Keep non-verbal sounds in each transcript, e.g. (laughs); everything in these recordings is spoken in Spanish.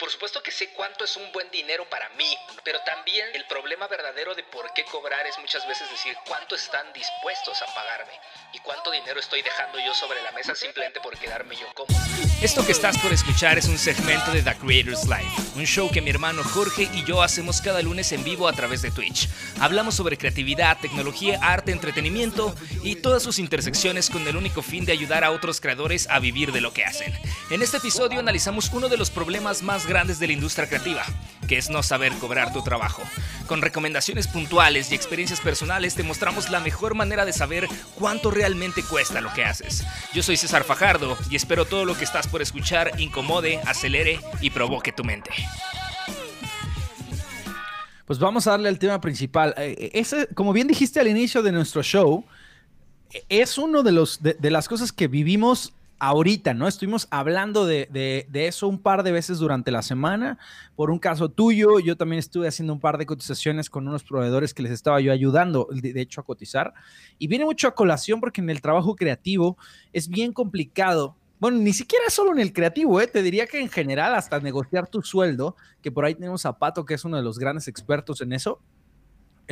por supuesto que sé cuánto es un buen dinero para mí, pero también el problema verdadero de por qué cobrar es muchas veces decir cuánto están dispuestos a pagarme y cuánto dinero estoy dejando yo sobre la mesa simplemente por quedarme yo cómodo. Esto que estás por escuchar es un segmento de The Creators Live, un show que mi hermano Jorge y yo hacemos cada lunes en vivo a través de Twitch. Hablamos sobre creatividad, tecnología, arte, entretenimiento y todas sus intersecciones con el único fin de ayudar a otros creadores a vivir de lo que hacen. En este episodio analizamos uno de los problemas más grandes de la industria creativa, que es no saber cobrar tu trabajo. Con recomendaciones puntuales y experiencias personales te mostramos la mejor manera de saber cuánto realmente cuesta lo que haces. Yo soy César Fajardo y espero todo lo que estás por escuchar incomode, acelere y provoque tu mente. Pues vamos a darle al tema principal. Eh, eh, como bien dijiste al inicio de nuestro show, es uno de los de, las cosas que vivimos ahorita, ¿no? Estuvimos hablando de, eso un par de veces durante la semana. Por un caso tuyo, yo también estuve haciendo un par de cotizaciones con unos proveedores que les estaba yo ayudando, de, hecho, a cotizar. Y viene mucho a colación porque en el trabajo creativo es bien complicado. Bueno, ni siquiera solo en el creativo, ¿eh? te diría que en general hasta negociar tu sueldo, que por ahí tenemos a Pato, que es uno de los grandes expertos en eso,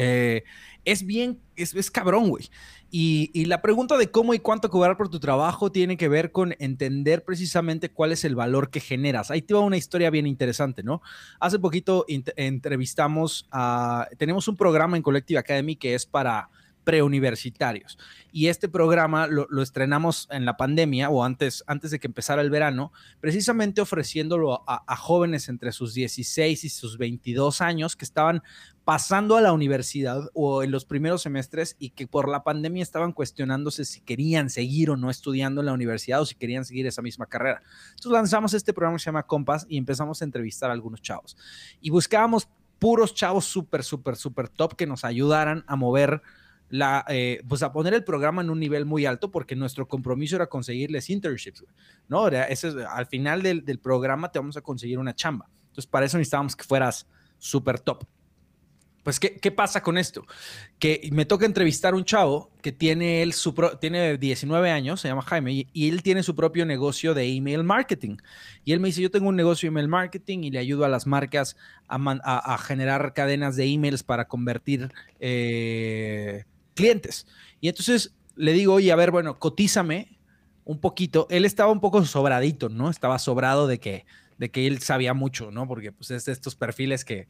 eh, es bien, es, es cabrón, güey. Y, la pregunta de cómo y cuánto cobrar por tu trabajo tiene que ver con entender precisamente cuál es el valor que generas. Ahí te va una historia bien interesante, ¿no? Hace poquito entrevistamos a, tenemos un programa en Collective Academy que es para preuniversitarios. Y este programa lo, estrenamos en la pandemia o antes, antes de que empezara el verano, precisamente ofreciéndolo a, a, jóvenes entre sus 16 y sus 22 años que estaban pasando a la universidad o en los primeros semestres y que por la pandemia estaban cuestionándose si querían seguir o no estudiando en la universidad o si querían seguir esa misma carrera. Entonces lanzamos este programa que se llama Compass y empezamos a entrevistar a algunos chavos. Y buscábamos puros chavos súper, súper, súper top que nos ayudaran a mover la, eh, pues a poner el programa en un nivel muy alto porque nuestro compromiso era conseguirles internships, ¿no? Al final del, programa te vamos a conseguir una chamba. Entonces, para eso necesitábamos que fueras súper top. Pues, ¿qué, pasa con esto? Que me toca entrevistar a un chavo que tiene, él su tiene 19 años, se llama Jaime, y, él tiene su propio negocio de email marketing. Y él me dice, yo tengo un negocio de email marketing y le ayudo a las marcas a, generar cadenas de emails para convertir eh, clientes. Y entonces le digo, oye, a ver, bueno, cotízame un poquito. Él estaba un poco sobradito, ¿no? Estaba sobrado de que, de que él sabía mucho, ¿no? Porque pues es de estos perfiles que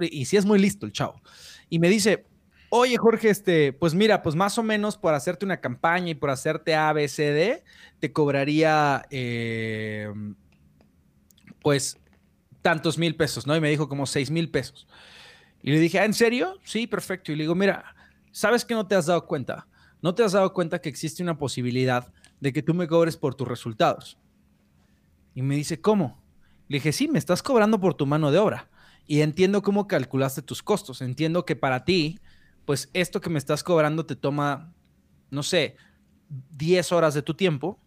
y sí es muy listo el chavo. Y me dice, oye Jorge, este, pues mira, pues más o menos por hacerte una campaña y por hacerte ABCD, te cobraría, eh, pues, tantos mil pesos, ¿no? Y me dijo como seis mil pesos. Y le dije, ¿Ah, ¿en serio? Sí, perfecto. Y le digo, mira, ¿sabes que no te has dado cuenta? No te has dado cuenta que existe una posibilidad de que tú me cobres por tus resultados. Y me dice, ¿cómo? Le dije, sí, me estás cobrando por tu mano de obra y entiendo cómo calculaste tus costos. Entiendo que para ti, pues esto que me estás cobrando te toma, no sé, 10 horas de tu tiempo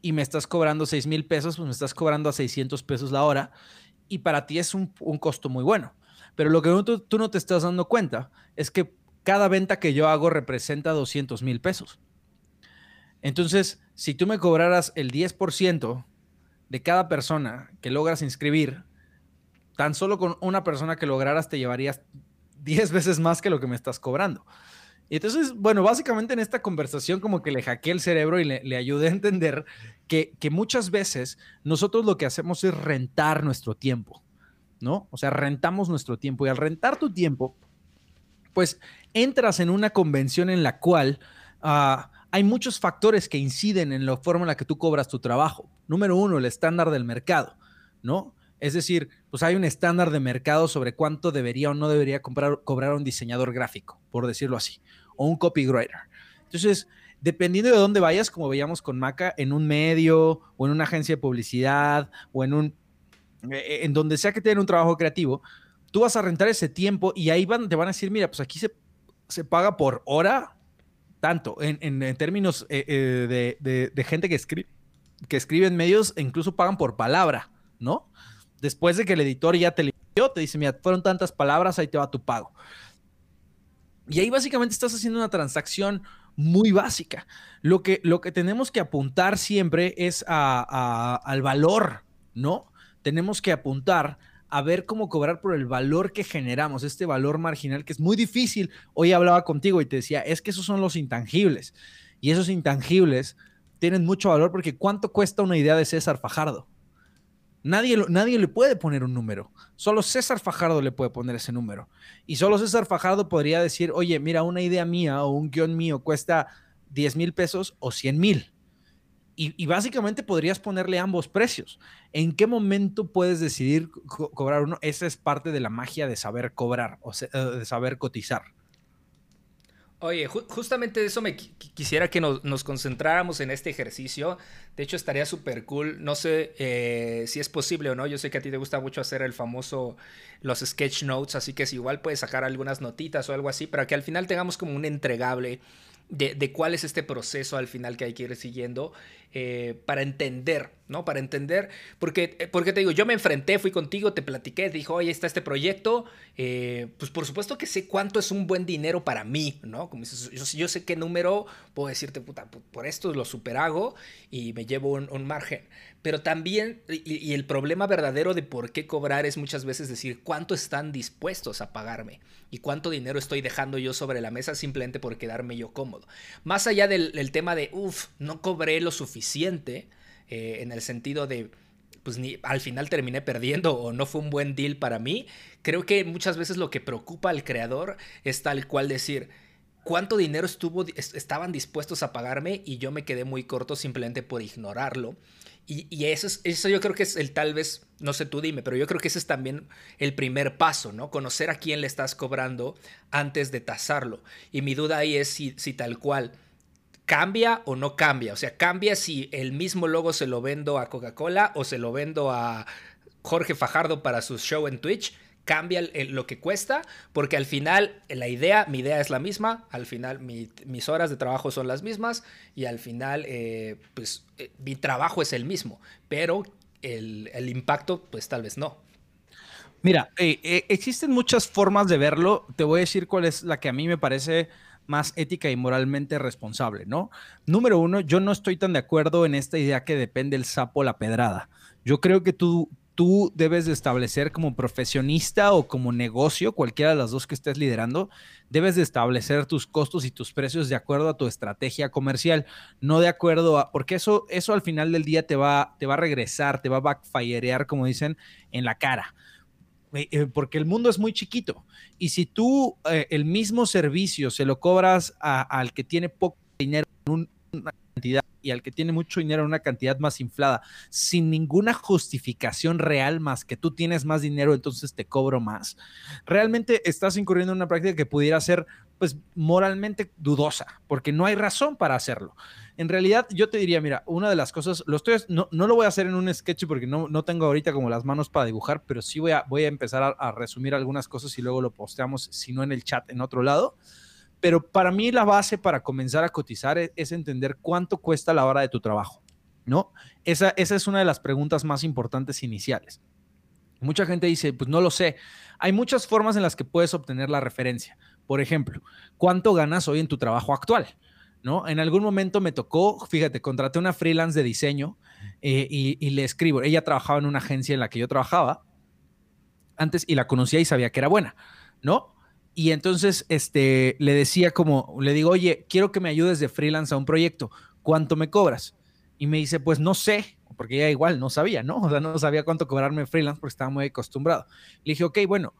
y me estás cobrando 6 mil pesos, pues me estás cobrando a 600 pesos la hora y para ti es un, costo muy bueno. Pero lo que tú, tú, no te estás dando cuenta es que cada venta que yo hago representa 200 mil pesos. Entonces, si tú me cobraras el 10% de cada persona que logras inscribir, tan solo con una persona que lograras te llevarías 10 veces más que lo que me estás cobrando. Y entonces, bueno, básicamente en esta conversación como que le hackeé el cerebro y le, ayudé a entender que, que, muchas veces nosotros lo que hacemos es rentar nuestro tiempo, ¿no? O sea, rentamos nuestro tiempo y al rentar tu tiempo, pues entras en una convención en la cual ah, hay muchos factores que inciden en la forma en la que tú cobras tu trabajo. Número uno, el estándar del mercado, ¿no? Es decir, pues hay un estándar de mercado sobre cuánto debería o no debería cobrar un diseñador gráfico, por decirlo así, o un copywriter. Entonces, dependiendo de dónde vayas, como veíamos con Maca, en un medio o en una agencia de publicidad o en un eh, en donde sea que tengan un trabajo creativo, tú vas a rentar ese tiempo y ahí van, te van a decir, mira, pues aquí se, se paga por hora, tanto, en, en, términos eh, de, de, gente que escribe, que escribe en medios, e incluso pagan por palabra, ¿no? Después de que el editor ya te limpió, te dice, mira, fueron tantas palabras, ahí te va tu pago. Y ahí básicamente estás haciendo una transacción muy básica. Lo que, lo que tenemos que apuntar siempre es al valor, ¿no? tenemos que apuntar a ver cómo cobrar por el valor que generamos, este valor marginal que es muy difícil. Hoy hablaba contigo y te decía, es que esos son los intangibles. Y esos intangibles tienen mucho valor porque ¿cuánto cuesta una idea de César Fajardo? Nadie, nadie le puede poner un número. Solo César Fajardo le puede poner ese número. Y solo César Fajardo podría decir, oye, mira, una idea mía o un guion mío cuesta 10 mil pesos o 100 mil. Y, básicamente podrías ponerle ambos precios. ¿En qué momento puedes decidir cobrar uno? Esa es parte de la magia de saber cobrar o eh, de saber cotizar. Oye, justamente de eso me quisiera que nos, concentráramos en este ejercicio. De hecho, estaría súper cool. No sé eh, si es posible o no. Yo sé que a ti te gusta mucho hacer el famoso, los sketch notes, así que si igual puedes sacar algunas notitas o algo así, para que al final tengamos como un entregable de, cuál es este proceso al final que hay que ir siguiendo eh, para entender, ¿no? Para entender, porque, eh, porque te digo, yo me enfrenté, fui contigo, te platiqué, te dijo, oye, está este proyecto, eh, pues por supuesto que sé cuánto es un buen dinero para mí, ¿no? Como dices, yo, sé qué número, puedo decirte, puta, por esto lo superago y me llevo un, margen. Pero también, y, el problema verdadero de por qué cobrar es muchas veces decir cuánto están dispuestos a pagarme y cuánto dinero estoy dejando yo sobre la mesa simplemente por quedarme yo cómodo. Más allá del, del tema de, uff, no cobré lo suficiente eh, en el sentido de, pues ni, al final terminé perdiendo o no fue un buen deal para mí. Creo que muchas veces lo que preocupa al creador es tal cual decir, cuánto dinero estuvo, estaban dispuestos a pagarme y yo me quedé muy corto simplemente por ignorarlo. Y, eso, es, eso yo creo que es el tal vez, no sé tú dime, pero yo creo que ese es también el primer paso, ¿no? Conocer a quién le estás cobrando antes de tasarlo. Y mi duda ahí es si, si tal cual ¿Cambia o no cambia? O sea, ¿cambia si el mismo logo se lo vendo a Coca-Cola o se lo vendo a Jorge Fajardo para su show en Twitch? ¿Cambia lo que cuesta? Porque al final la idea, mi idea es la misma, al final mis horas de trabajo son las mismas y al final eh, pues eh, mi trabajo es el mismo, pero el, impacto pues tal vez no. Mira, eh, existen muchas formas de verlo. Te voy a decir cuál es la que a mí me parece más ética y moralmente responsable, ¿no? Número uno, yo no estoy tan de acuerdo en esta idea que depende el sapo la pedrada. Yo creo que tú, tú debes de establecer como profesionista o como negocio, cualquiera de las dos que estés liderando, debes de establecer tus costos y tus precios de acuerdo a tu estrategia comercial, no de acuerdo a, porque eso, eso al final del día te va, te va a regresar, te va a backfirear, como dicen, en la cara. Eh, porque el mundo es muy chiquito. Y si tú eh, el mismo servicio se lo cobras al que tiene poco dinero en una y al que tiene mucho dinero una cantidad más inflada, sin ninguna justificación real más que tú tienes más dinero, entonces te cobro más, realmente estás incurriendo en una práctica que pudiera ser pues moralmente dudosa, porque no hay razón para hacerlo. En realidad, yo te diría, mira, una de las cosas, lo estoy, no, no lo voy a hacer en un sketch porque no, no tengo ahorita como las manos para dibujar, pero sí voy a, voy a empezar a, resumir algunas cosas y luego lo posteamos, si no en el chat, en otro lado. Pero para mí la base para comenzar a cotizar es, es entender cuánto cuesta la hora de tu trabajo, ¿no? Esa, esa es una de las preguntas más importantes iniciales. Mucha gente dice, pues no lo sé. Hay muchas formas en las que puedes obtener la referencia. Por ejemplo, ¿cuánto ganas hoy en tu trabajo actual? ¿No? En algún momento me tocó, fíjate, contraté una freelance de diseño eh, y, le escribo. Ella trabajaba en una agencia en la que yo trabajaba antes y la conocía y sabía que era buena, ¿no? Y entonces este, le decía como, le digo, oye, quiero que me ayudes de freelance a un proyecto, ¿cuánto me cobras? Y me dice, pues no sé, porque ella igual no sabía, ¿no? (laughs) O sea, no sabía cuánto cobrarme freelance porque estaba muy acostumbrado. Le dije, ok, bueno,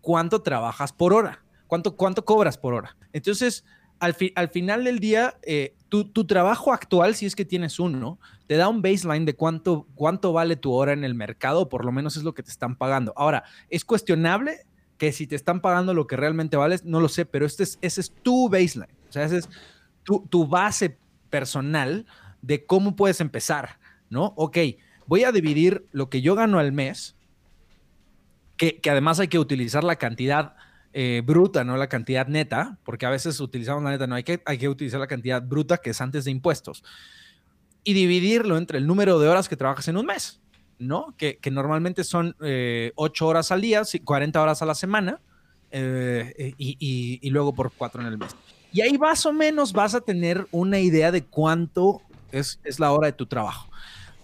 ¿cuánto trabajas por hora? ¿Cuánto, cuánto cobras por hora? Entonces, al, al final del día, eh, tu, tu, trabajo actual, si es que tienes uno, te da un baseline de cuánto, cuánto vale tu hora en el mercado, por lo menos es lo que te están pagando. Ahora, es cuestionable que si te están pagando lo que realmente vales, no lo sé, pero este es, ese es tu baseline, o sea, ese es tu, tu base personal de cómo puedes empezar, ¿no? Ok, voy a dividir lo que yo gano al mes, que, que además hay que utilizar la cantidad eh, bruta, no la cantidad neta, porque a veces utilizamos la neta, no hay que, hay que utilizar la cantidad bruta que es antes de impuestos, y dividirlo entre el número de horas que trabajas en un mes, ¿no? Que, normalmente son eh, 8 horas al día, 40 horas a la semana, eh, y, luego por 4 en el mes. Y ahí más o menos vas a tener una idea de cuánto es, es la hora de tu trabajo.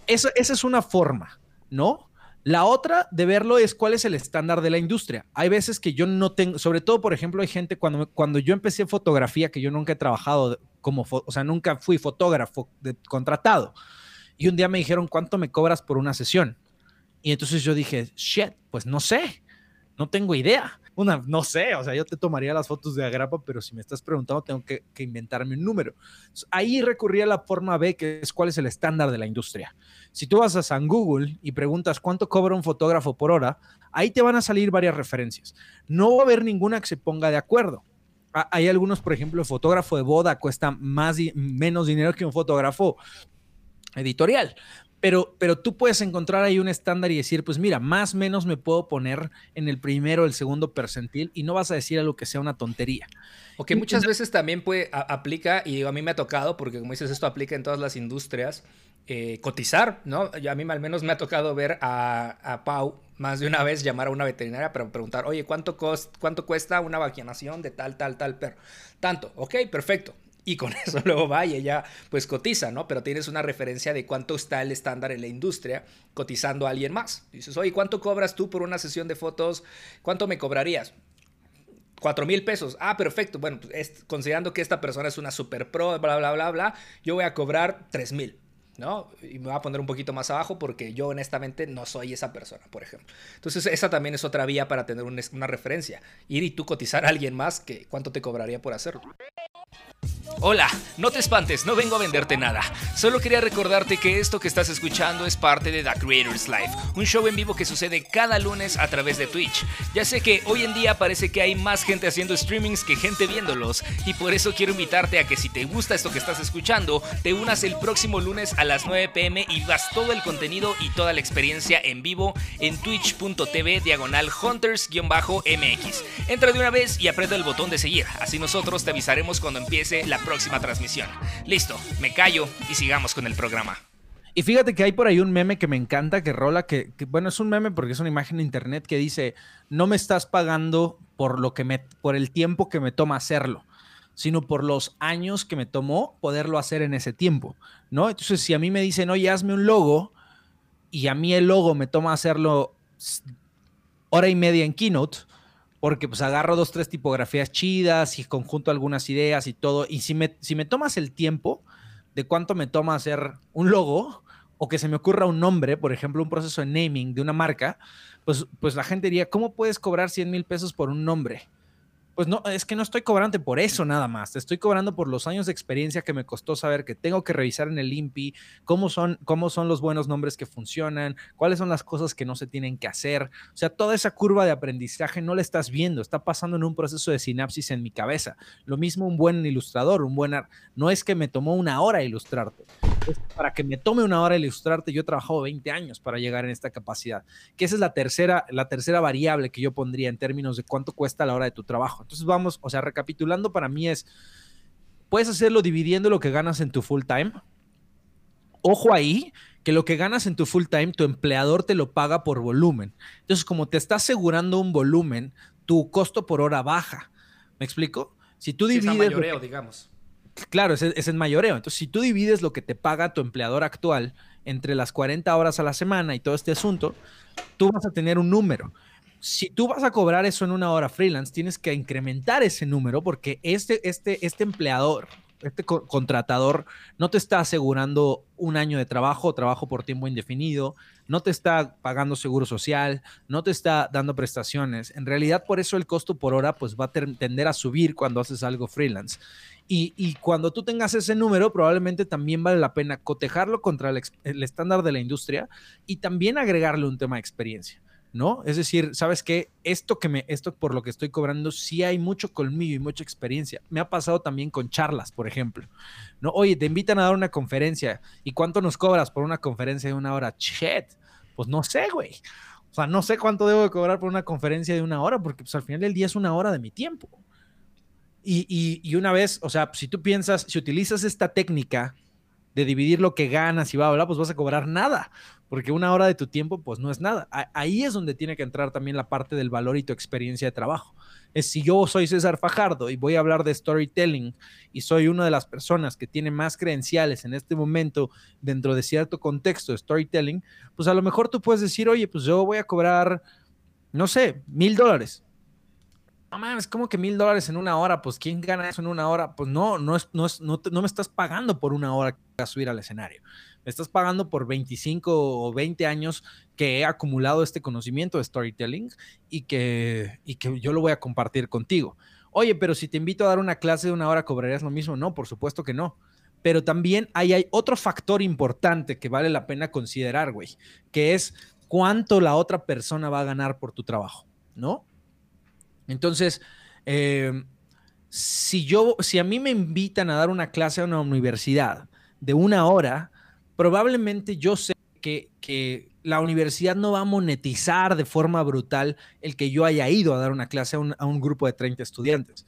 Esa, esa es una forma, ¿no? La otra de verlo es cuál es el estándar de la industria. Hay veces que yo no tengo, sobre todo, por ejemplo, hay gente cuando, cuando yo empecé fotografía, que yo nunca he trabajado como, o sea, nunca fui fotógrafo contratado. Y un día me dijeron, ¿cuánto me cobras por una sesión? Y entonces yo dije, shit, pues no sé, no tengo idea. Una, no sé, o sea, yo te tomaría las fotos de agrapa, pero si me estás preguntando, tengo que, inventarme un número. ahí recurría la forma B, que es cuál es el estándar de la industria. Si tú vas a San Google y preguntas cuánto cobra un fotógrafo por hora, ahí te van a salir varias referencias. No va a haber ninguna que se ponga de acuerdo. Hay algunos, por ejemplo, el fotógrafo de boda cuesta más menos dinero que un fotógrafo editorial. Pero, pero tú puedes encontrar ahí un estándar y decir, pues mira, más o menos me puedo poner en el primero o el segundo percentil y no vas a decir algo que sea una tontería. O que muchas veces también puede, aplica, y a mí me ha tocado, porque como dices, esto aplica en todas las industrias, eh, cotizar, ¿no? a mí al menos me ha tocado ver a, Pau más de una vez llamar a una veterinaria para preguntar, oye, ¿cuánto, ¿cuánto cuesta una vacunación de tal, tal, tal perro? Tanto, ok, perfecto y con (laughs) eso luego va y ella pues cotiza, ¿no? Pero tienes una referencia de cuánto está el estándar en la industria cotizando a alguien más. dices, oye, ¿cuánto cobras tú por una sesión de fotos? ¿Cuánto me cobrarías? Cuatro mil pesos. Ah, perfecto. Bueno, pues, considerando que esta persona es una super pro, bla, bla, bla, bla, yo voy a cobrar tres mil. ¿no? Y me voy a poner un poquito más abajo porque yo honestamente no soy esa persona, por ejemplo. Entonces esa también es otra vía para tener una referencia. Ir y tú cotizar a alguien más que cuánto te cobraría por hacerlo. Hola, no te espantes, no vengo a venderte nada. Solo quería recordarte que esto que estás escuchando es parte de The Creators Live, un show en vivo que sucede cada lunes a través de Twitch. Ya sé que hoy en día parece que hay más gente haciendo streamings que gente viéndolos, y por eso quiero invitarte a que si te gusta esto que estás escuchando, te unas el próximo lunes a las 9 pm y vas todo el contenido y toda la experiencia en vivo en twitch.tv diagonal hunters-mx. Entra de una vez y aprieta el botón de seguir, así nosotros te avisaremos cuando empiece la próxima transmisión. Listo, me callo y sigamos con el programa. Y fíjate que hay por ahí un meme que me encanta, que rola, que, bueno, es un meme porque es una imagen de internet que dice, no me estás pagando por lo que me, por el tiempo que me toma hacerlo, sino por los años que me tomó poderlo hacer en ese tiempo, ¿no? Entonces, si a mí me dicen, oye, hazme un logo, y a mí el logo me toma hacerlo hora y media en Keynote, porque pues agarro dos, tres tipografías chidas y conjunto algunas ideas y todo. Y si me, si me tomas el tiempo de cuánto me toma hacer un logo o que se me ocurra un nombre, por ejemplo, un proceso de naming de una marca, pues, pues la gente diría, ¿cómo puedes cobrar 100 mil pesos por un nombre? Pues no, es que no estoy cobrando por eso nada más. Te estoy cobrando por los años de experiencia que me costó saber que tengo que revisar en el INPI cómo son, cómo son los buenos nombres que funcionan, cuáles son las cosas que no se tienen que hacer. O sea, toda esa curva de aprendizaje no la estás viendo, está pasando en un proceso de sinapsis en mi cabeza. Lo mismo un buen ilustrador, un buen... No es que me tomó una hora ilustrarte para que me tome una hora ilustrarte, yo he trabajado 20 años para llegar en esta capacidad, que esa es la tercera, la tercera variable que yo pondría en términos de cuánto cuesta la hora de tu trabajo. Entonces vamos, o sea, recapitulando para mí es, puedes hacerlo dividiendo lo que ganas en tu full time. Ojo ahí, que lo que ganas en tu full time, tu empleador te lo paga por volumen. Entonces, como te está asegurando un volumen, tu costo por hora baja. ¿Me explico? Si tú divides... mayoreo, digamos Claro, es, es en mayoreo. Entonces, si tú divides lo que te paga tu empleador actual entre las 40 horas a la semana y todo este asunto, tú vas a tener un número. Si tú vas a cobrar eso en una hora freelance, tienes que incrementar ese número porque este, este, este empleador, este contratador, no te está asegurando un año de trabajo, trabajo por tiempo indefinido, no te está pagando seguro social, no te está dando prestaciones. En realidad, por eso el costo por hora pues va a tender a subir cuando haces algo freelance. Y, cuando tú tengas ese número, probablemente también vale la pena cotejarlo contra el, estándar de la industria y también agregarle un tema de experiencia. ¿No? Es decir, ¿sabes qué? Esto que me, esto por lo que estoy cobrando, sí hay mucho colmillo y mucha experiencia. Me ha pasado también con charlas, por ejemplo. ¿No? Oye, te invitan a dar una conferencia. ¿Y cuánto nos cobras por una conferencia de una hora? Chet, pues no sé, güey. O sea, no sé cuánto debo de cobrar por una conferencia de una hora, porque pues al final del día es una hora de mi tiempo. Y, una vez, o sea, si tú piensas, si utilizas esta técnica de dividir lo que ganas y va a hablar, pues vas a cobrar nada, porque una hora de tu tiempo, pues no es nada. Ahí es donde tiene que entrar también la parte del valor y tu experiencia de trabajo. Es si yo soy César Fajardo y voy a hablar de storytelling y soy una de las personas que tiene más credenciales en este momento dentro de cierto contexto de storytelling, pues a lo mejor tú puedes decir, oye, pues yo voy a cobrar, no sé, mil dólares no mames, como que mil dólares en una hora, pues ¿quién gana eso en una hora? Pues no, no, es, no, es, no, no, me estás pagando por una hora a subir al escenario. Me estás pagando por 25 o 20 años que he acumulado este conocimiento de storytelling y que, y que yo lo voy a compartir contigo. Oye, pero si te invito a dar una clase de una hora, ¿cobrarías lo mismo? No, por supuesto que no. Pero también ahí hay otro factor importante que vale la pena considerar, güey, que es cuánto la otra persona va a ganar por tu trabajo, ¿no? Entonces, em, si yo, si a mí me invitan a dar una clase a una universidad de una hora, probablemente yo sé que, la universidad no va a monetizar de forma brutal el que yo haya ido a dar una clase a un, a un grupo de 30 estudiantes.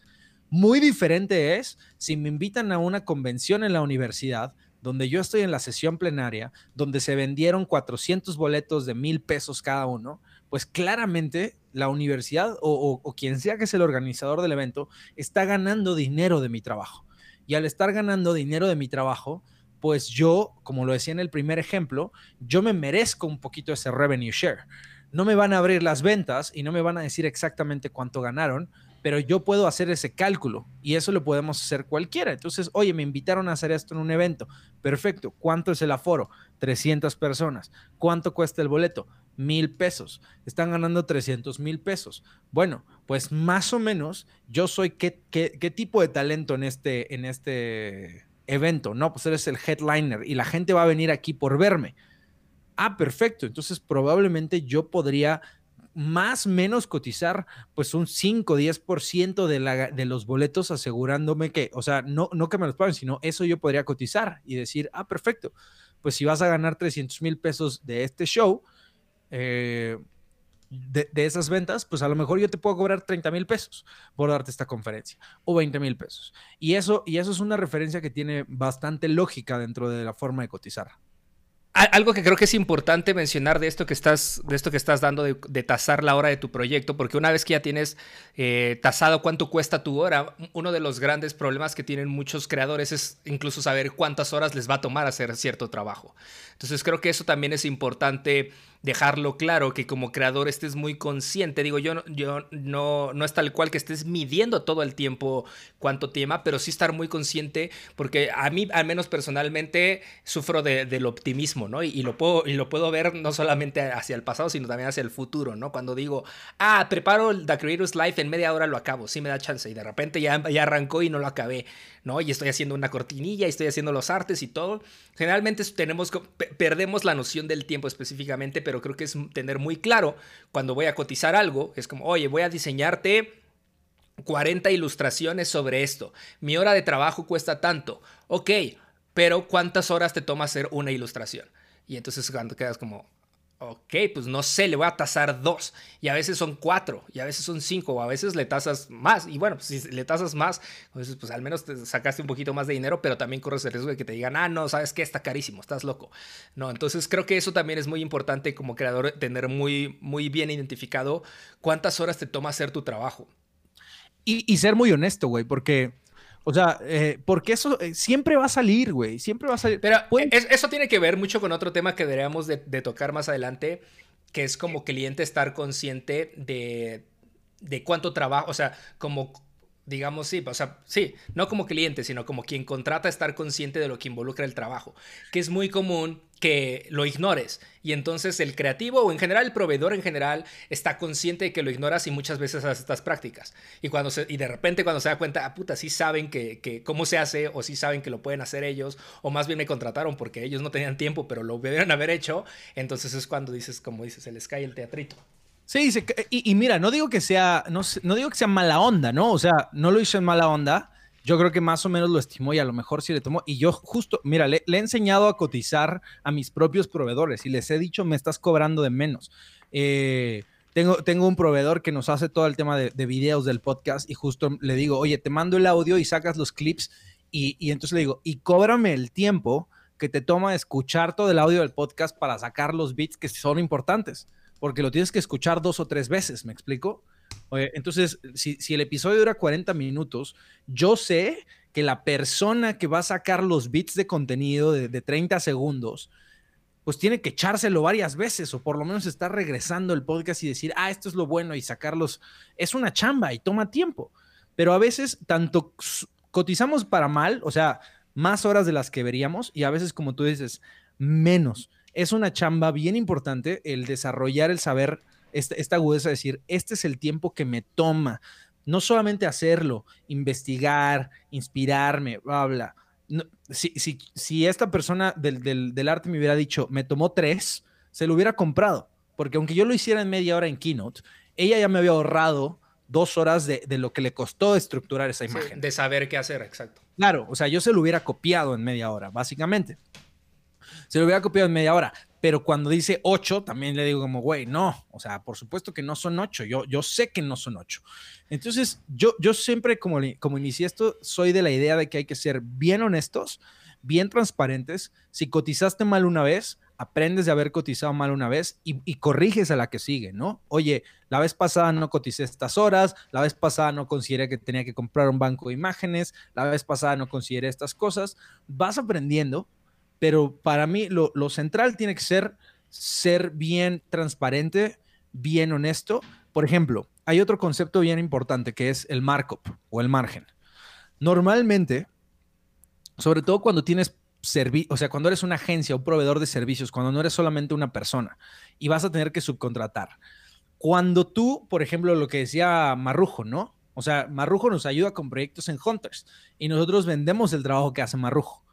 Muy diferente es si me invitan a una convención en la universidad donde yo estoy en la sesión plenaria, donde se vendieron 400 boletos de mil pesos cada uno, pues claramente la universidad o, quien sea que es el organizador del evento está ganando dinero de mi trabajo. Y al estar ganando dinero de mi trabajo, pues yo, como lo decía en el primer ejemplo, yo me merezco un poquito ese revenue share. No me van a abrir las ventas y no me van a decir exactamente cuánto ganaron, pero yo puedo hacer ese cálculo y eso lo podemos hacer cualquiera. Entonces, oye, me invitaron a hacer esto en un evento. Perfecto. ¿Cuánto es el aforo? 300 personas. ¿Cuánto cuesta el boleto? Mil pesos, están ganando 300 mil pesos. Bueno, pues más o menos yo soy qué, qué, tipo de talento en este, en este evento, ¿no? Pues eres el headliner y la gente va a venir aquí por verme. Ah, perfecto. Entonces probablemente yo podría más menos cotizar pues un 5, 10% de, de los boletos asegurándome que, o sea, no, no que me los paguen, sino eso yo podría cotizar y decir, ah, perfecto, pues si vas a ganar 300 mil pesos de este show, eh, de, esas ventas, pues a lo mejor yo te puedo cobrar 30 mil pesos por darte esta conferencia o 20 mil pesos. Y eso, y eso es una referencia que tiene bastante lógica dentro de la forma de cotizar. Algo que creo que es importante mencionar de esto que estás, de esto que estás dando, de, tasar la hora de tu proyecto, porque una vez que ya tienes eh, tasado cuánto cuesta tu hora, uno de los grandes problemas que tienen muchos creadores es incluso saber cuántas horas les va a tomar hacer cierto trabajo. Entonces creo que eso también es importante dejarlo claro, que como creador estés muy consciente. Digo, yo, yo no, no es tal cual que estés midiendo todo el tiempo cuánto tema, pero sí estar muy consciente, porque a mí, al menos personalmente, sufro del optimismo, ¿no? Y, lo puedo, y lo puedo ver no solamente hacia el pasado, sino también hacia el futuro, ¿no? Cuando digo, ah, preparo The Creators Life, en media hora lo acabo, sí me da chance, y de repente ya, ya arrancó y no lo acabé, ¿no? Y estoy haciendo una cortinilla, y estoy haciendo los artes y todo. Generalmente tenemos, perdemos la noción del tiempo específicamente, pero creo que es tener muy claro cuando voy a cotizar algo, es como, oye, voy a diseñarte 40 ilustraciones sobre esto. Mi hora de trabajo cuesta tanto. Ok, pero ¿cuántas horas te toma hacer una ilustración? Y entonces cuando quedas como, ok, pues no sé, le voy a tasar dos. Y a veces son cuatro, y a veces son cinco, o a veces le tasas más. Y bueno, pues si le tasas más, pues, al menos te sacaste un poquito más de dinero, pero también corres el riesgo de que te digan, ah, no, sabes que está carísimo, estás loco. No, entonces creo que eso también es muy importante como creador, tener muy, muy bien identificado cuántas horas te toma hacer tu trabajo. Y ser muy honesto, güey, porque o sea, eh, porque eso eh, siempre va a salir, güey. Siempre va a salir. Pero eso tiene que ver mucho con otro tema que deberíamos de, tocar más adelante, que es como cliente estar consciente de, de cuánto trabajo, o sea, como digamos, sí, o sea, sí, no como cliente, sino como quien contrata estar consciente de lo que involucra el trabajo, que es muy común que lo ignores y entonces el creativo o en general el proveedor en general está consciente de que lo ignoras y muchas veces hace estas prácticas y cuando se, y de repente cuando se da cuenta, ah puta, sí saben que, que cómo se hace o sí saben que lo pueden hacer ellos o más bien me contrataron porque ellos no tenían tiempo pero lo debieron haber hecho, entonces es cuando dices, como dices, el Sky el teatrito. Sí, y, y, mira, no digo que sea, no, no, digo que sea mala onda, ¿no? O sea, no lo hizo en mala onda. Yo creo que más o menos lo estimó y a lo mejor sí le tomó. Y yo justo, mira, le, he enseñado a cotizar a mis propios proveedores y les he dicho, me estás cobrando de menos. Eh, tengo, tengo un proveedor que nos hace todo el tema de, de, videos del podcast y justo le digo, oye, te mando el audio y sacas los clips y, y entonces le digo, y cóbrame el tiempo que te toma escuchar todo el audio del podcast para sacar los bits que son importantes, porque lo tienes que escuchar dos o tres veces, ¿me explico? entonces, si, el episodio dura 40 minutos, yo sé que la persona que va a sacar los bits de contenido de, de 30 segundos, pues tiene que echárselo varias veces o por lo menos estar regresando el podcast y decir, ah, esto es lo bueno y sacarlos. Es una chamba y toma tiempo. Pero a veces tanto cotizamos para mal, o sea, más horas de las que veríamos y a veces, como tú dices, menos. Es una chamba bien importante el desarrollar el saber, esta, esta agudeza de decir, este es el tiempo que me toma. No solamente hacerlo, investigar, inspirarme, bla, bla. si, si, si, esta persona del, del, del, arte me hubiera dicho, me tomó tres, se lo hubiera comprado. Porque aunque yo lo hiciera en media hora en Keynote, ella ya me había ahorrado dos horas de, lo que le costó estructurar esa imagen. de saber qué hacer, exacto. Claro, o sea, yo se lo hubiera copiado en media hora, básicamente. Se lo hubiera copiado en media hora, pero cuando dice ocho, también le digo como, güey, no, o sea, por supuesto que no son ocho, yo, yo sé que no son ocho. Entonces, yo, yo siempre, como, como inicié esto, soy de la idea de que hay que ser bien honestos, bien transparentes. Si cotizaste mal una vez, aprendes de haber cotizado mal una vez y, corriges a la que sigue, ¿no? Oye, la vez pasada no coticé estas horas, la vez pasada no consideré que tenía que comprar un banco de imágenes, la vez pasada no consideré estas cosas. Vas aprendiendo, pero para mí lo, central tiene que ser ser bien transparente, bien honesto. Por ejemplo, hay otro concepto bien importante que es el markup o el margen. Normalmente, sobre todo cuando tienes o sea, cuando eres una agencia, un proveedor de servicios, cuando no eres solamente una persona y vas a tener que subcontratar. Cuando tú, por ejemplo, lo que decía Marrujo, ¿no? O sea, Marrujo nos ayuda con proyectos en Hunters y nosotros vendemos el trabajo que hace Marrujo.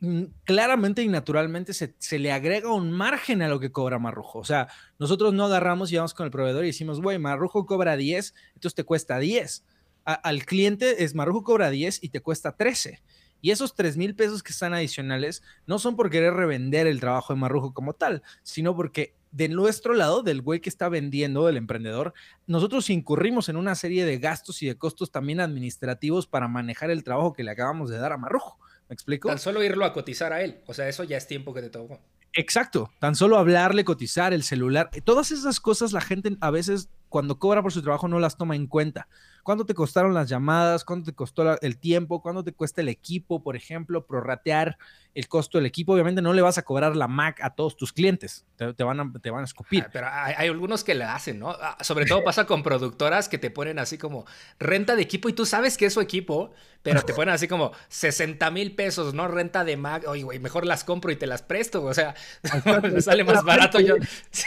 Mm, claramente y naturalmente se, le agrega un margen a lo que cobra Marrujo. O sea, nosotros no agarramos y vamos con el proveedor y decimos, güey, Marrujo cobra 10, entonces te cuesta 10. al cliente es Marrujo cobra 10 y te cuesta 13. Y esos 3 mil pesos que están adicionales no son por querer revender el trabajo de Marrujo como tal, sino porque de nuestro lado, del güey que está vendiendo, del emprendedor, nosotros incurrimos en una serie de gastos y de costos también administrativos para manejar el trabajo que le acabamos de dar a Marrujo. ¿Me explico? Tan solo irlo a cotizar a él. O sea, eso ya es tiempo que te tocó. Exacto. Tan solo hablarle, cotizar, el celular. Todas esas cosas la gente a veces cuando cobra por su trabajo no las toma en cuenta. ¿Cuánto te costaron las llamadas? ¿Cuánto te costó el tiempo? ¿Cuánto te cuesta el equipo, por ejemplo? Prorratear el costo del equipo. Obviamente no le vas a cobrar la Mac a todos tus clientes. Te, van, a, te van a escupir. Ah, pero hay, algunos que le hacen, ¿no? Ah, sobre todo pasa con productoras que te ponen así como renta de equipo y tú sabes que es su equipo, pero te ponen así como 60 mil pesos, ¿no? Renta de Mac. Oye, güey, mejor las compro y te las presto. O sea, (laughs) me sale más barato. Yo,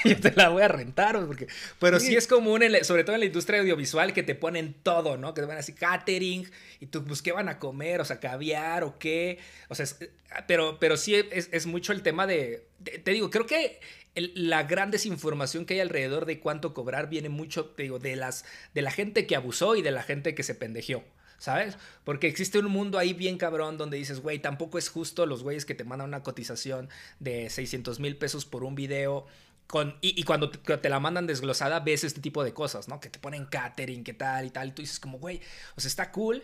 yo (laughs) te la voy a rentar. Porque, pero sí es sobre todo en la industria audiovisual, que te ponen todo ¿no? Que te van así catering y tú, pues, ¿qué van a comer? O sea, caviar o qué. O sea, pero, pero sí es, mucho el tema de, te digo, creo que la gran desinformación que hay alrededor de cuánto cobrar viene mucho, te digo, de, las, de la gente que abusó y de la gente que se pendejeó. ¿sabes? Porque existe un mundo ahí bien cabrón donde dices, güey, tampoco es justo los güeyes que te mandan una cotización de 600 mil pesos por un video y, cuando te, la mandan desglosada, ves este tipo de cosas, ¿no? Que te ponen catering, que tal y tal. Y tú dices, como, güey, o sea, está cool.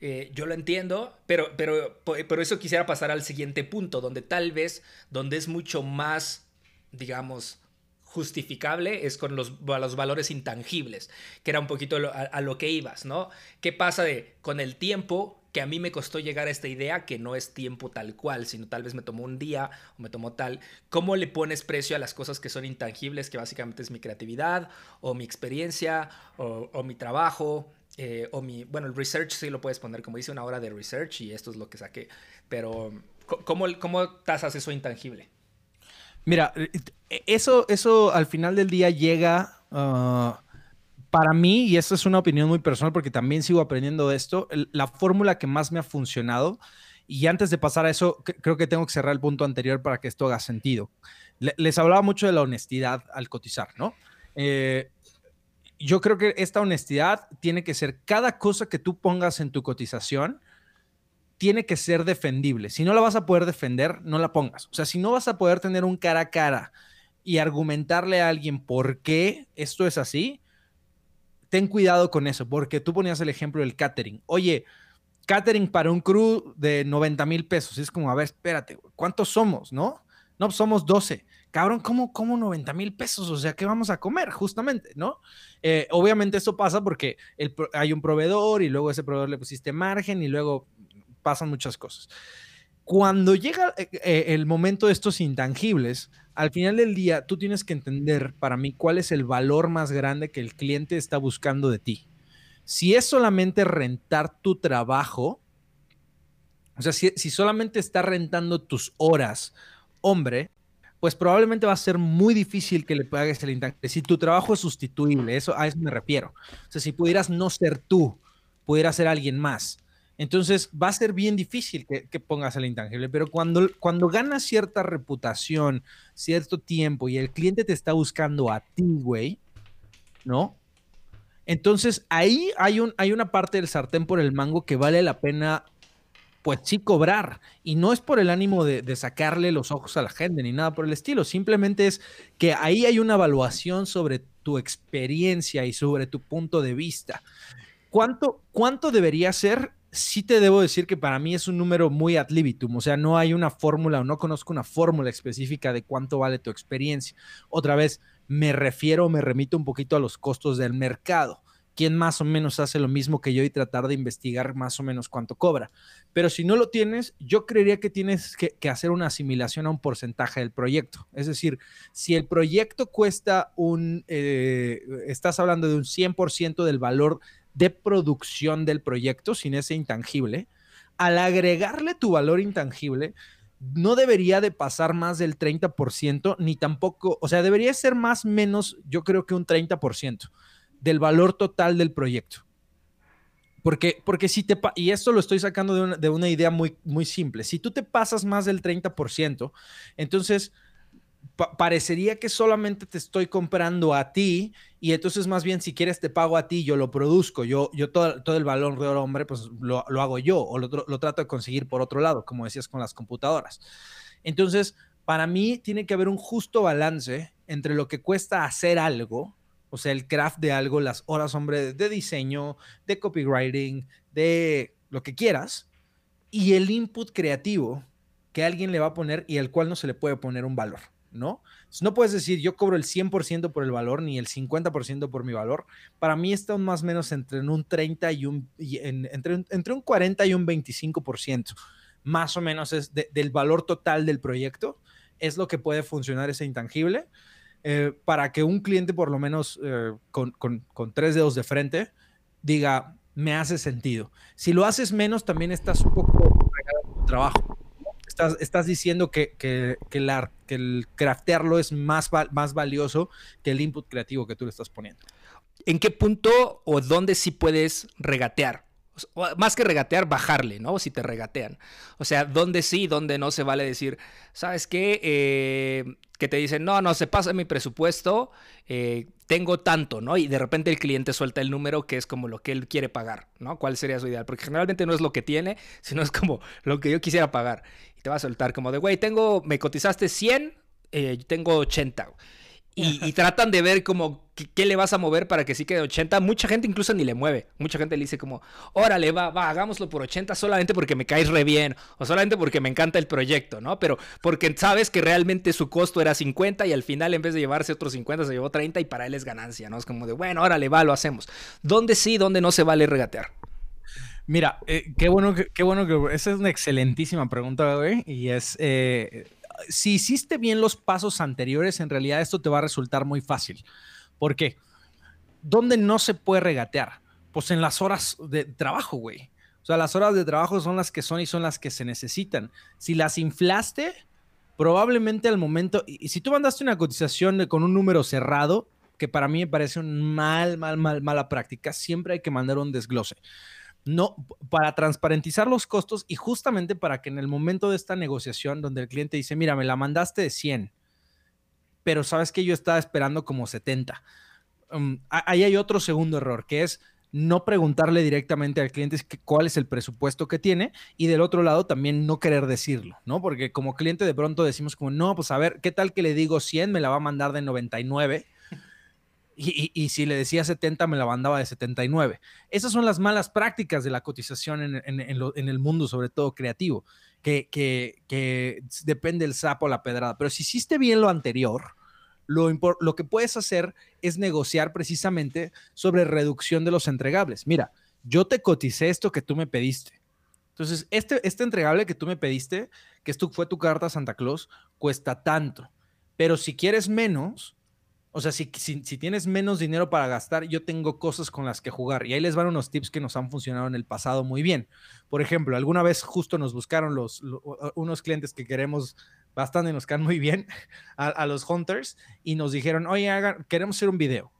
Eh, yo lo entiendo, pero, pero, pero eso quisiera pasar al siguiente punto, donde tal vez, donde es mucho más, digamos, justificable es con los, los valores intangibles, que era un poquito a, a, lo que ibas, ¿no? ¿Qué pasa de con el tiempo que a mí me costó llegar a esta idea, que no es tiempo tal cual, sino tal vez me tomó un día o me tomó tal. ¿Cómo le pones precio a las cosas que son intangibles, que básicamente es mi creatividad o mi experiencia o, mi trabajo? Eh, o mi, bueno, el research sí lo puedes poner como dice una hora de research y esto es lo que saqué, pero ¿cómo, cómo tasas eso intangible? Mira, eh, eso, eso al final del día llega... Ah, para mí, y esta es una opinión muy personal porque también sigo aprendiendo de esto, la fórmula que más me ha funcionado, y antes de pasar a eso, creo que tengo que cerrar el punto anterior para que esto haga sentido. les hablaba mucho de la honestidad al cotizar, ¿no? Eh, yo creo que esta honestidad tiene que ser cada cosa que tú pongas en tu cotización, tiene que ser defendible. Si no la vas a poder defender, no la pongas. O sea, si no vas a poder tener un cara a cara y argumentarle a alguien por qué esto es así, ten cuidado con eso, porque tú ponías el ejemplo del catering. Oye, catering para un crew de 90 mil pesos. es como, a ver, espérate, ¿cuántos somos, no? No, pues somos 12. Cabrón, ¿cómo, cómo 90 mil pesos? O sea, ¿qué vamos a comer? Justamente, ¿no? Eh, obviamente eso pasa porque hay un proveedor y luego ese proveedor le pusiste margen y luego pasan muchas cosas. Cuando llega eh, eh, el momento de estos intangibles, al final del día tú tienes que entender para mí cuál es el valor más grande que el cliente está buscando de ti. Si es solamente rentar tu trabajo, o sea, si, si solamente está rentando tus horas, hombre, pues probablemente va a ser muy difícil que le pagues el intangible. Si tu trabajo es sustituible, eso, a eso me refiero. O sea, si pudieras no ser tú, pudiera ser alguien más. Entonces va a ser bien difícil que, pongas el intangible, pero cuando, cuando ganas cierta reputación, cierto tiempo y el cliente te está buscando a ti, güey, ¿no? Entonces ahí hay, un, hay una parte del sartén por el mango que vale la pena pues sí cobrar. Y no es por el ánimo de, sacarle los ojos a la gente ni nada por el estilo. Simplemente es que ahí hay una evaluación sobre tu experiencia y sobre tu punto de vista. ¿Cuánto, cuánto debería ser? Sí te debo decir que para mí es un número muy ad libitum, o sea, no hay una fórmula o no conozco una fórmula específica de cuánto vale tu experiencia. Otra vez, me refiero, me remito un poquito a los costos del mercado quién más o menos hace lo mismo que yo y tratar de investigar más o menos cuánto cobra. Pero si no lo tienes, yo creería que tienes que, hacer una asimilación a un porcentaje del proyecto. Es decir, si el proyecto cuesta un, eh, estás hablando de un 100% del valor de producción del proyecto sin ese intangible, al agregarle tu valor intangible, no debería de pasar más del 30%, ni tampoco, o sea, debería ser más menos, yo creo que un 30% del valor total del proyecto. Porque, porque si te, y esto lo estoy sacando de una, de una, idea muy, muy simple, si tú te pasas más del 30%, entonces parecería que solamente te estoy comprando a ti y entonces más bien si quieres te pago a ti, yo lo produzco, yo, yo todo, todo el valor de hombre, pues lo, lo hago yo o lo, lo, trato de conseguir por otro lado, como decías con las computadoras. Entonces, para mí tiene que haber un justo balance entre lo que cuesta hacer algo o sea, el craft de algo, las horas, hombre, de diseño, de copywriting, de lo que quieras, y el input creativo que alguien le va a poner y al cual no se le puede poner un valor, ¿no? no puedes decir yo cobro el 100% por el valor ni el 50% por mi valor. Para mí está más o menos entre un 30 y un, entre, entre un 40 y un 25%, más o menos es del valor total del proyecto, es lo que puede funcionar ese intangible. Eh, para que un cliente, por lo menos eh, con, tres dedos de frente, diga, me hace sentido. Si lo haces menos, también estás un poco trabajo. Estás, diciendo que, que, que, el craftearlo es más, más valioso que el input creativo que tú le estás poniendo. ¿En qué punto o dónde sí puedes regatear? más que regatear, bajarle, ¿no? Si te regatean. O sea, dónde sí, dónde no se vale decir, ¿sabes qué? Eh, que te dicen, no, no, se pasa mi presupuesto, eh, tengo tanto, ¿no? Y de repente el cliente suelta el número que es como lo que él quiere pagar, ¿no? ¿Cuál sería su ideal? Porque generalmente no es lo que tiene, (laughs) sino es como lo que yo quisiera pagar. Y te va a soltar como de, güey, tengo, me cotizaste 100, eh, tengo 80 y, tratan de ver como qué, le vas a mover para que sí quede 80. Mucha gente incluso ni le mueve. Mucha gente le dice como, órale, va, va, hagámoslo por 80 solamente porque me caes re bien o solamente porque me encanta el proyecto, ¿no? Pero porque sabes que realmente su costo era 50 y al final en vez de llevarse otros 50 se llevó 30 y para él es ganancia, ¿no? Es como de, bueno, órale, va, lo hacemos. ¿Dónde sí, dónde no se vale regatear? Mira, eh, qué bueno que, qué bueno que, esa es una excelentísima pregunta, güey, y es... Eh, si hiciste bien los pasos anteriores, en realidad esto te va a resultar muy fácil. ¿Por qué? ¿Dónde no se puede regatear? Pues en las horas de trabajo, güey. O sea, las horas de trabajo son las que son y son las que se necesitan. Si las inflaste, probablemente al momento, y si tú mandaste una cotización con un número cerrado, que para mí me parece un mal, mal, mal, mala práctica, siempre hay que mandar un desglose no, para transparentizar los costos y justamente para que en el momento de esta negociación donde el cliente dice, mira, me la mandaste de 100, pero sabes que yo estaba esperando como 70. Um, ahí hay otro segundo error, que es no preguntarle directamente al cliente cuál es el presupuesto que tiene y del otro lado también no querer decirlo, ¿no? Porque como cliente de pronto decimos como, no, pues a ver, ¿qué tal que le digo 100? Me la va a mandar de 99 y, si le decía 70 me la mandaba de 79. Esas son las malas prácticas de la cotización en, el mundo, sobre todo creativo, que, depende el sapo a la pedrada. Pero si hiciste bien lo anterior, lo, lo que puedes hacer es negociar precisamente sobre reducción de los entregables. Mira, yo te coticé esto que tú me pediste. Entonces, este, este entregable que tú me pediste, que esto fue tu carta a Santa Claus, cuesta tanto. Pero si quieres menos, o sea, si, si, tienes menos dinero para gastar, yo tengo cosas con las que jugar. Y ahí les van unos tips que nos han funcionado en el pasado muy bien. Por ejemplo, alguna vez justo nos buscaron los, unos clientes que queremos bastante nos quedan muy bien (laughs) a, los hunters y nos dijeron, oye, queremos hacer un video.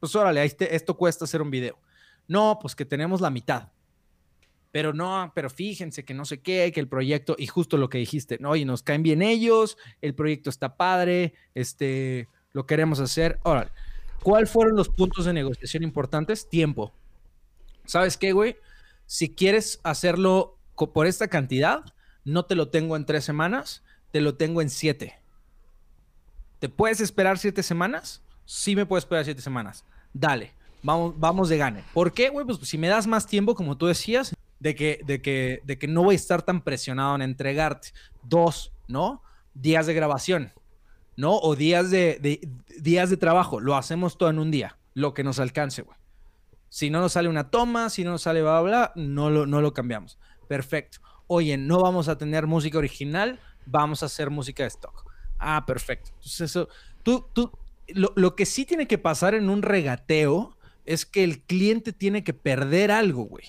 Pues órale, esto cuesta hacer un video. No, pues que tenemos la mitad. Pero no, pero fíjense que no sé qué, que el proyecto, y justo lo que dijiste, no, oye, nos caen bien ellos, el proyecto está padre, este, lo queremos hacer. Ahora, ¿cuáles fueron los puntos de negociación importantes? Tiempo. ¿Sabes qué, güey? Si quieres hacerlo por esta cantidad, no te lo tengo en tres semanas, te lo tengo en siete. ¿Te puedes esperar siete semanas? Sí me puedo esperar siete semanas. Dale, vamos, vamos de gane. ¿Por qué, güey? Pues si me das más tiempo, como tú decías, de que, de que, de que no voy a estar tan presionado en entregarte. Dos, ¿no? Días de grabación. ¿No? O días de, días de trabajo. Lo hacemos todo en un día, lo que nos alcance, güey. Si no nos sale una toma, si no nos sale bla, bla, no lo, no lo cambiamos. Perfecto. Oye, no vamos a tener música original, vamos a hacer música de stock. Ah, perfecto. Entonces, eso, tú, tú, lo, lo que sí tiene que pasar en un regateo es que el cliente tiene que perder algo, güey.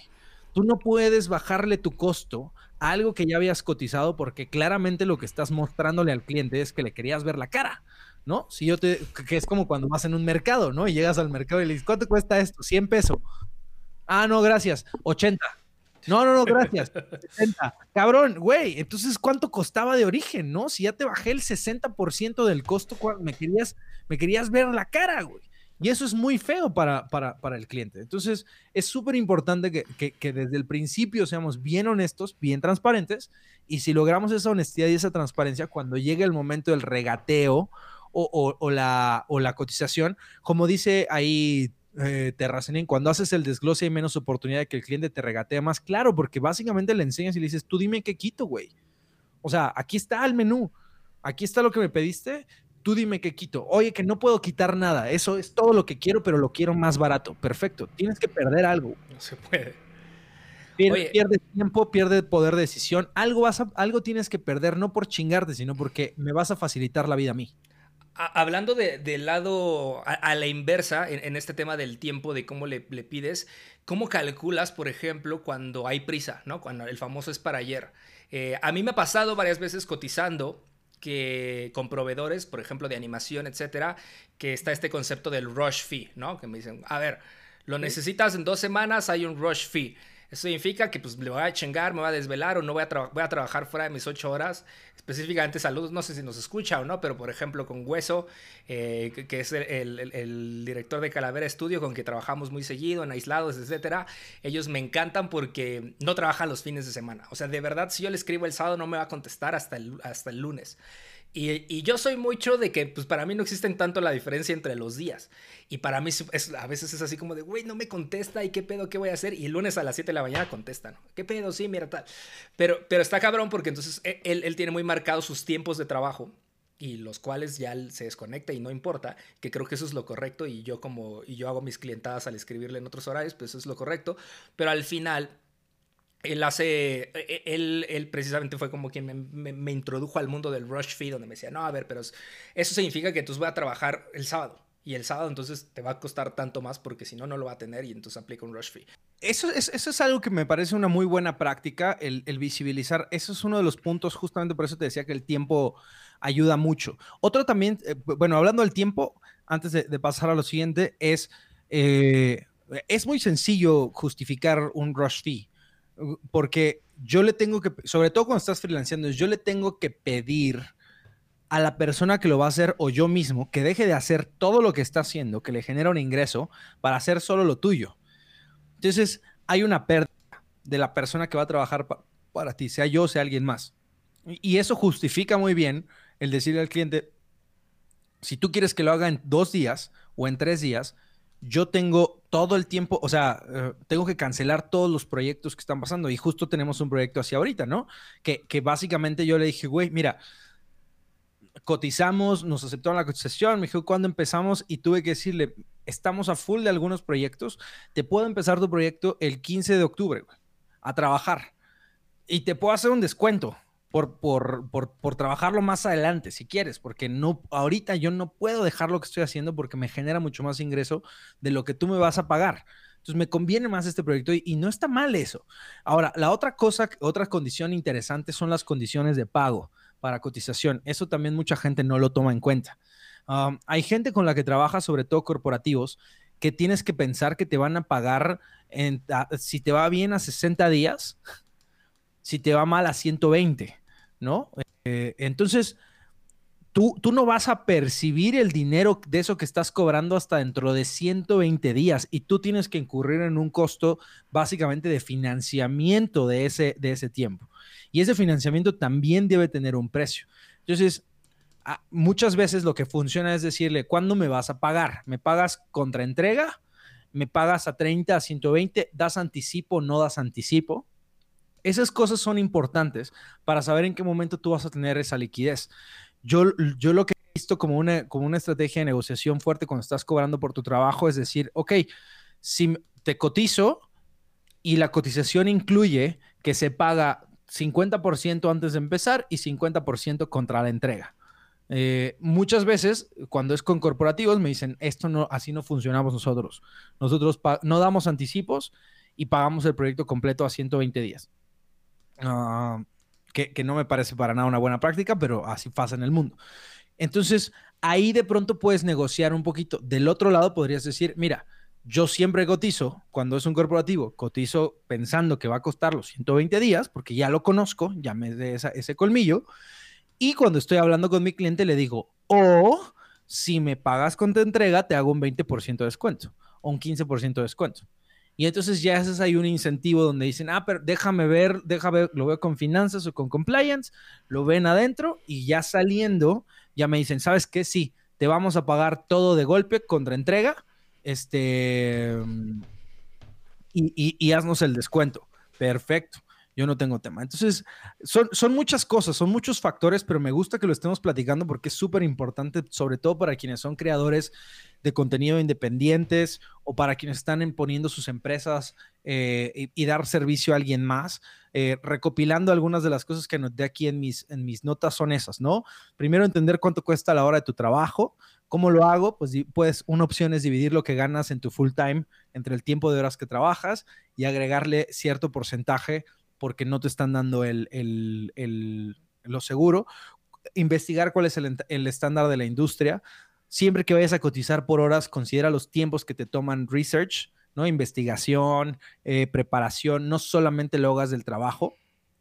Tú no puedes bajarle tu costo algo que ya habías cotizado porque claramente lo que estás mostrándole al cliente es que le querías ver la cara, ¿no? Si yo te, que es como cuando vas en un mercado, ¿no? Y llegas al mercado y le dices, ¿cuánto cuesta esto? 100 pesos. Ah, no, gracias. 80. No, no, no, gracias. (laughs) 60. Cabrón, güey, entonces ¿cuánto costaba de origen, no? Si ya te bajé el 60% del costo, me querías, me querías ver la cara, güey. Y eso es muy feo para, para, el cliente. Entonces, es súper importante que, desde el principio seamos bien honestos, bien transparentes, y si logramos esa honestidad y esa transparencia, cuando llegue el momento del regateo o, la, o la cotización, como dice ahí eh, cuando haces el desglose hay menos oportunidad de que el cliente te regatee más, claro, porque básicamente le enseñas y le dices, tú dime qué quito, güey. O sea, aquí está el menú, aquí está lo que me pediste, tú dime qué quito. Oye, que no puedo quitar nada. Eso es todo lo que quiero, pero lo quiero más barato. Perfecto. Tienes que perder algo. No se puede. Pierde, tiempo, pierde poder de decisión. Algo, vas algo tienes que perder, no por chingarte, sino porque me vas a facilitar la vida a mí. hablando del de lado a, la inversa, en, este tema del tiempo, de cómo le, pides, ¿cómo calculas, por ejemplo, cuando hay prisa, ¿no? Cuando el famoso es para ayer. Eh, a mí me ha pasado varias veces cotizando que con proveedores, por ejemplo, de animación, etcétera, que está este concepto del rush fee, ¿no? Que me dicen, a ver, lo necesitas en dos semanas, hay un rush fee. Eso significa que pues le voy a chingar, me voy a desvelar o no voy a, voy a trabajar fuera de mis ocho horas. Específicamente saludos, no sé si nos escucha o no, pero por ejemplo con Hueso, eh, que, es el, director de Calavera Studio con que trabajamos muy seguido, en aislados, etcétera. Ellos me encantan porque no trabajan los fines de semana. O sea, de verdad, si yo le escribo el sábado no me va a contestar hasta el, hasta el lunes. Y, yo soy mucho de que, pues para mí no existen tanto la diferencia entre los días. Y para mí a veces es así como de, güey, no me contesta y qué pedo, qué voy a hacer. Y el lunes a las 7 de la mañana contestan, ¿qué pedo? Sí, mira tal. Pero, pero está cabrón porque entonces e, él, él tiene muy marcados sus tiempos de trabajo y los cuales ya se desconecta y no importa, que creo que eso es lo correcto y yo como y yo hago mis clientadas al escribirle en otros horarios, pues eso es lo correcto, pero al final él hace, e, e, él, él, precisamente fue como quien me, introdujo al mundo del rush fee, donde me decía, no, a ver, pero eso significa que entonces voy a trabajar el sábado. Y el sábado entonces te va a costar tanto más porque si no, no lo va a tener y entonces aplica un rush fee. Eso es, eso es algo que me parece una muy buena práctica, el, visibilizar. Eso es uno de los puntos, justamente por eso te decía que el tiempo ayuda mucho. Otro también, eh, bueno, hablando del tiempo, antes de, pasar a lo siguiente, es, eh, es muy sencillo justificar un rush fee porque yo le tengo que, sobre todo cuando estás freelanceando, yo le tengo que pedir a la persona que lo va a hacer o yo mismo que deje de hacer todo lo que está haciendo, que le genera un ingreso, para hacer solo lo tuyo. Entonces, hay una pérdida de la persona que va a trabajar para ti, sea yo, sea alguien más. Y, eso justifica muy bien el decirle al cliente, Si tú quieres que lo haga en dos días o en tres días, yo tengo todo el tiempo, o sea, eh, tengo que cancelar todos los proyectos que están pasando y justo tenemos un proyecto así ahorita, ¿no? Que, que básicamente yo le dije, güey, mira, cotizamos, nos aceptaron la cotización, me dijo cuándo empezamos y tuve que decirle, estamos a full de algunos proyectos, te puedo empezar tu proyecto el 15 de octubre a trabajar y te puedo hacer un descuento por, por, por, trabajarlo más adelante, si quieres, porque no, ahorita yo no puedo dejar lo que estoy haciendo porque me genera mucho más ingreso de lo que tú me vas a pagar. Entonces me conviene más este proyecto y, no está mal eso. Ahora, la otra cosa, otra condición interesante son las condiciones de pago para cotización. Eso también mucha gente no lo toma en cuenta. Um, hay gente con la que trabaja, sobre todo corporativos, que tienes que pensar que te van a pagar si te va bien a 60 días, si te va mal a 120. ¿No? Eh, entonces, tú, tú no vas a percibir el dinero de eso que estás cobrando hasta dentro de 120 días y tú tienes que incurrir en un costo básicamente de financiamiento de ese, de ese tiempo. Y ese financiamiento también debe tener un precio. Entonces, muchas veces lo que funciona es decirle, ¿cuándo me vas a pagar? ¿Me pagas contra entrega? ¿Me pagas a 30, a 120? ¿Das anticipo? ¿No das anticipo? Esas cosas son importantes para saber en qué momento tú vas a tener esa liquidez. Yo, yo lo que he visto como una, como una estrategia de negociación fuerte cuando estás cobrando por tu trabajo es decir, ok, si te cotizo y la cotización incluye que se paga 50% antes de empezar y 50% contra la entrega. Eh, muchas veces, cuando es con corporativos, me dicen, esto no, así no funcionamos nosotros. Nosotros no damos anticipos y pagamos el proyecto completo a 120 días. Ah, que, no me parece para nada una buena práctica, pero así pasa en el mundo. Entonces, ahí de pronto puedes negociar un poquito. Del otro lado, podrías decir, mira, yo siempre cotizo, cuando es un corporativo, cotizo pensando que va a costar los 120 días, porque ya lo conozco, ya me dé ese colmillo. Y cuando estoy hablando con mi cliente, le digo, o si me pagas con tu entrega, te hago un 20% de descuento o un 15% de descuento. Y entonces ya es ahí un incentivo donde dicen, ah, pero déjame ver, déjame ver, lo veo con finanzas o con compliance, lo ven adentro y ya saliendo, ya me dicen, ¿sabes qué? Sí, te vamos a pagar todo de golpe contra entrega, este, y, y haznos el descuento. Perfecto yo no tengo tema. Entonces, son, son muchas cosas, son muchos factores, pero me gusta que lo estemos platicando porque es súper importante, sobre todo para quienes son creadores de contenido independientes o para quienes están poniendo sus empresas eh, y, dar servicio a alguien más. Eh, recopilando algunas de las cosas que anoté aquí en mis, en mis notas son esas, ¿no? Primero, entender cuánto cuesta la hora de tu trabajo. ¿Cómo lo hago? Pues, pues una opción es dividir lo que ganas en tu full time entre el tiempo de horas que trabajas y agregarle cierto porcentaje porque no te están dando el, el, lo seguro. Investigar cuál es el, estándar de la industria. Siempre que vayas a cotizar por horas, considera los tiempos que te toman research, ¿no? Investigación, eh, preparación, no solamente lo hagas del trabajo.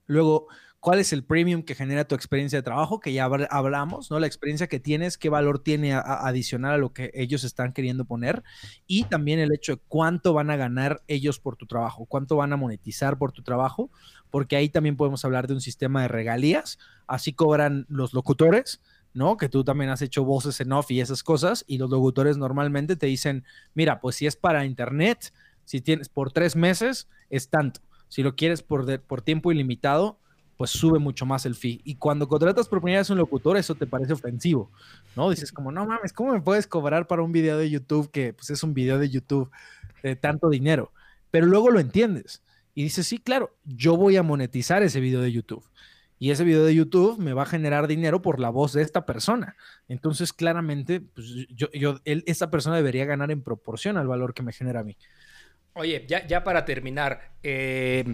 Luego, cuál es el premium que genera tu experiencia de trabajo, que ya hablamos, ¿no? La experiencia que tienes, qué valor tiene adicional a lo que ellos están queriendo poner y también el hecho de cuánto van a ganar ellos por tu trabajo, cuánto van a monetizar por tu trabajo, porque ahí también podemos hablar de un sistema de regalías, así cobran los locutores. ¿No? Que tú también has hecho voces en off y esas cosas, y los locutores normalmente te dicen, mira, pues si es para internet, si tienes por tres meses, es tanto. Si lo quieres por, por tiempo ilimitado, pues sube mucho más el fee. Y cuando contratas por primera vez un locutor, eso te parece ofensivo, ¿no? Dices como, no mames, ¿cómo me puedes cobrar para un video de YouTube que pues es un video de YouTube de tanto dinero? Pero luego lo entiendes y dices, sí, claro, yo voy a monetizar ese video de YouTube. Y ese video de YouTube me va a generar dinero por la voz de esta persona. Entonces, claramente, pues yo, yo esa persona debería ganar en proporción al valor que me genera a mí. Oye, ya, ya para terminar, eh,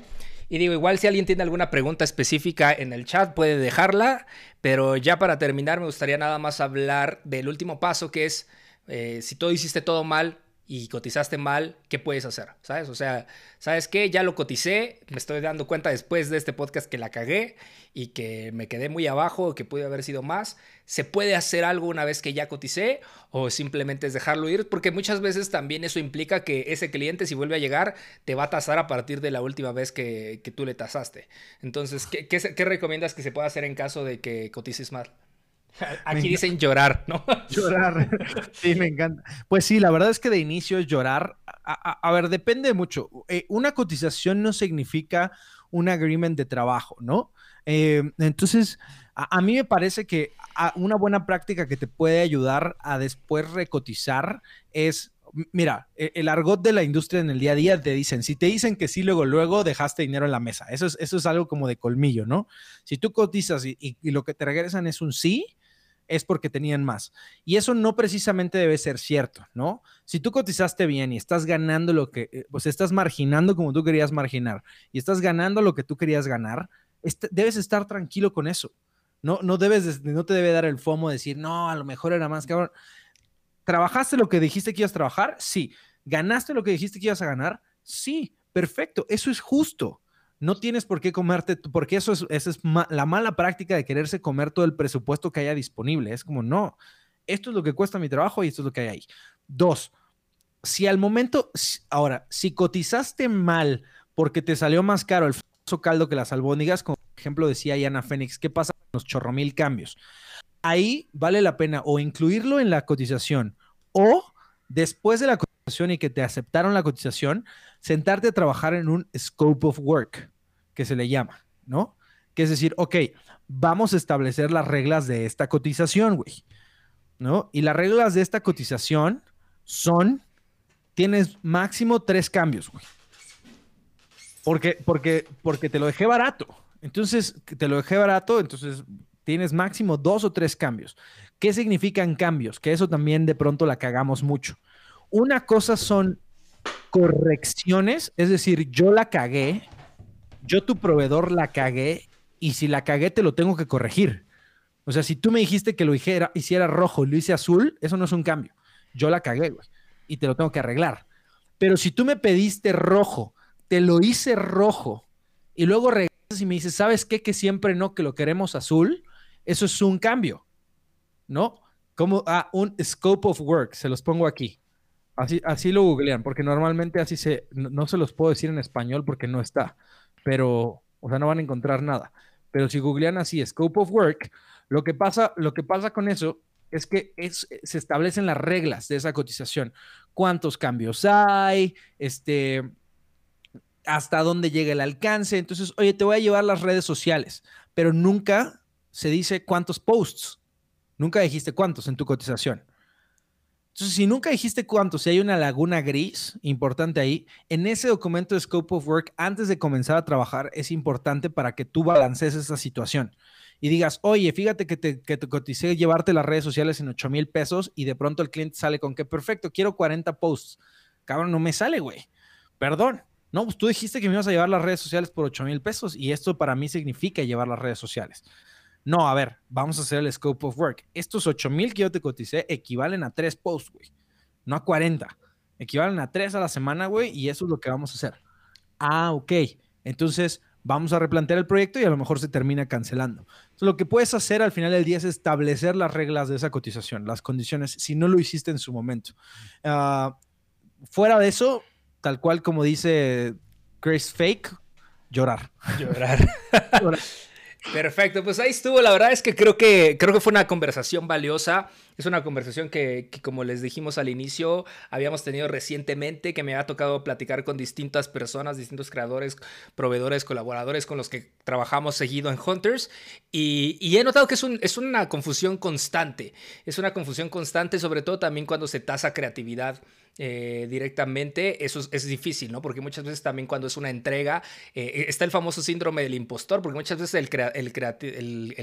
y digo, igual si alguien tiene alguna pregunta específica en el chat puede dejarla, pero ya para terminar me gustaría nada más hablar del último paso que es, eh, si todo hiciste todo mal, y cotizaste mal, ¿qué puedes hacer? ¿Sabes? O sea, ¿sabes qué? Ya lo coticé, me estoy dando cuenta después de este podcast que la cagué y que me quedé muy abajo, que pude haber sido más. ¿Se puede hacer algo una vez que ya coticé o simplemente es dejarlo ir? Porque muchas veces también eso implica que ese cliente si vuelve a llegar te va a tasar a partir de la última vez que, tú le tasaste. Entonces, ¿qué, qué, recomiendas que se pueda hacer en caso de que cotices mal? (laughs) Aquí dicen llorar, ¿no? (laughs) Llorar. Sí, me encanta. Pues sí, la verdad es que de inicio es llorar. A, ver, depende mucho. Eh, una cotización no significa un agreement de trabajo, ¿no? Eh, entonces, a, mí me parece que una buena práctica que te puede ayudar a después recotizar es mira, e, el argot de la industria en el día a día te dicen, si te dicen que sí, luego, luego dejaste dinero en la mesa. Eso es, eso es algo como de colmillo, ¿no? Si tú cotizas y, lo que te regresan es un sí, es porque tenían más. Y eso no precisamente debe ser cierto, ¿no? Si tú cotizaste bien y estás ganando lo que, eh, pues estás marginando como tú querías marginar y estás ganando lo que tú querías ganar, este, debes estar tranquilo con eso. No, no debes, no te debe dar el fomo de decir, no, a lo mejor era más cabrón. ¿Trabajaste lo que dijiste que ibas a trabajar? Sí. ¿Ganaste lo que dijiste que ibas a ganar? Sí. Perfecto. Eso es justo. No tienes por qué comerte, porque eso es, esa es la mala práctica de quererse comer todo el presupuesto que haya disponible. Es como, no, esto es lo que cuesta mi trabajo y esto es lo que hay ahí. Dos, si al momento, ahora, si cotizaste mal porque te salió más caro el caldo que las albóndigas, como por ejemplo decía Yana Fénix, ¿qué pasa con los chorromil cambios? ahí vale la pena o incluirlo en la cotización o después de la cotización y que te aceptaron la cotización, sentarte a trabajar en un scope of work, que se le llama, ¿no? Que es decir, ok, vamos a establecer las reglas de esta cotización, güey, ¿no? Y las reglas de esta cotización son, tienes máximo tres cambios, güey. Porque, porque, porque te lo dejé barato. Entonces, te lo dejé barato, entonces tienes máximo dos o tres cambios. ¿Qué significan cambios? Que eso también de pronto la cagamos mucho. Una cosa son correcciones, es decir, yo la cagué, yo tu proveedor la cagué y si la cagué te lo tengo que corregir. O sea, si tú me dijiste que lo hiciera, hiciera rojo y lo hice azul, eso no es un cambio. Yo la cagué, güey, y te lo tengo que arreglar. Pero si tú me pediste rojo, te lo hice rojo y luego regresas y me dices, ¿sabes qué? Que siempre no, que lo queremos azul eso es un cambio, ¿no? Como ah, un scope of work, se los pongo aquí. Así, así lo googlean, porque normalmente así se, no, se los puedo decir en español porque no está, pero, o sea, no van a encontrar nada. Pero si googlean así, scope of work, lo que pasa, lo que pasa con eso es que es, se establecen las reglas de esa cotización. ¿Cuántos cambios hay? Este, hasta dónde llega el alcance. Entonces, oye, te voy a llevar las redes sociales, pero nunca se dice cuántos posts. Nunca dijiste cuántos en tu cotización. Entonces, si nunca dijiste cuántos, si hay una laguna gris importante ahí, en ese documento de Scope of Work, antes de comenzar a trabajar, es importante para que tú balancees esa situación y digas, oye, fíjate que te, que te coticé llevarte las redes sociales en 8 mil pesos y de pronto el cliente sale con que perfecto, quiero 40 posts. Cabrón, no me sale, güey. Perdón. No, pues tú dijiste que me ibas a llevar las redes sociales por 8 mil pesos y esto para mí significa llevar las redes sociales. No, a ver, vamos a hacer el scope of work. Estos 8000 que yo te coticé equivalen a 3 posts, güey. No a 40. Equivalen a 3 a la semana, güey, y eso es lo que vamos a hacer. Ah, ok. Entonces, vamos a replantear el proyecto y a lo mejor se termina cancelando. Entonces, lo que puedes hacer al final del día es establecer las reglas de esa cotización, las condiciones, si no lo hiciste en su momento. Ah, fuera de eso, tal cual como dice Chris Fake, llorar. Llorar. (laughs) llorar. Perfecto, pues ahí estuvo. La verdad es que creo que creo que fue una conversación valiosa. Es una conversación que, como les dijimos al inicio, habíamos tenido recientemente, que me ha tocado platicar con distintas personas, distintos creadores, proveedores, colaboradores con los que trabajamos seguido en Hunters. Y, he notado que es, es una confusión constante. Es una confusión constante, sobre todo también cuando se tasa creatividad. Eh, directamente, eso es, difícil, ¿no? Porque muchas veces también cuando es una entrega, eh, está el famoso síndrome del impostor, porque muchas veces el,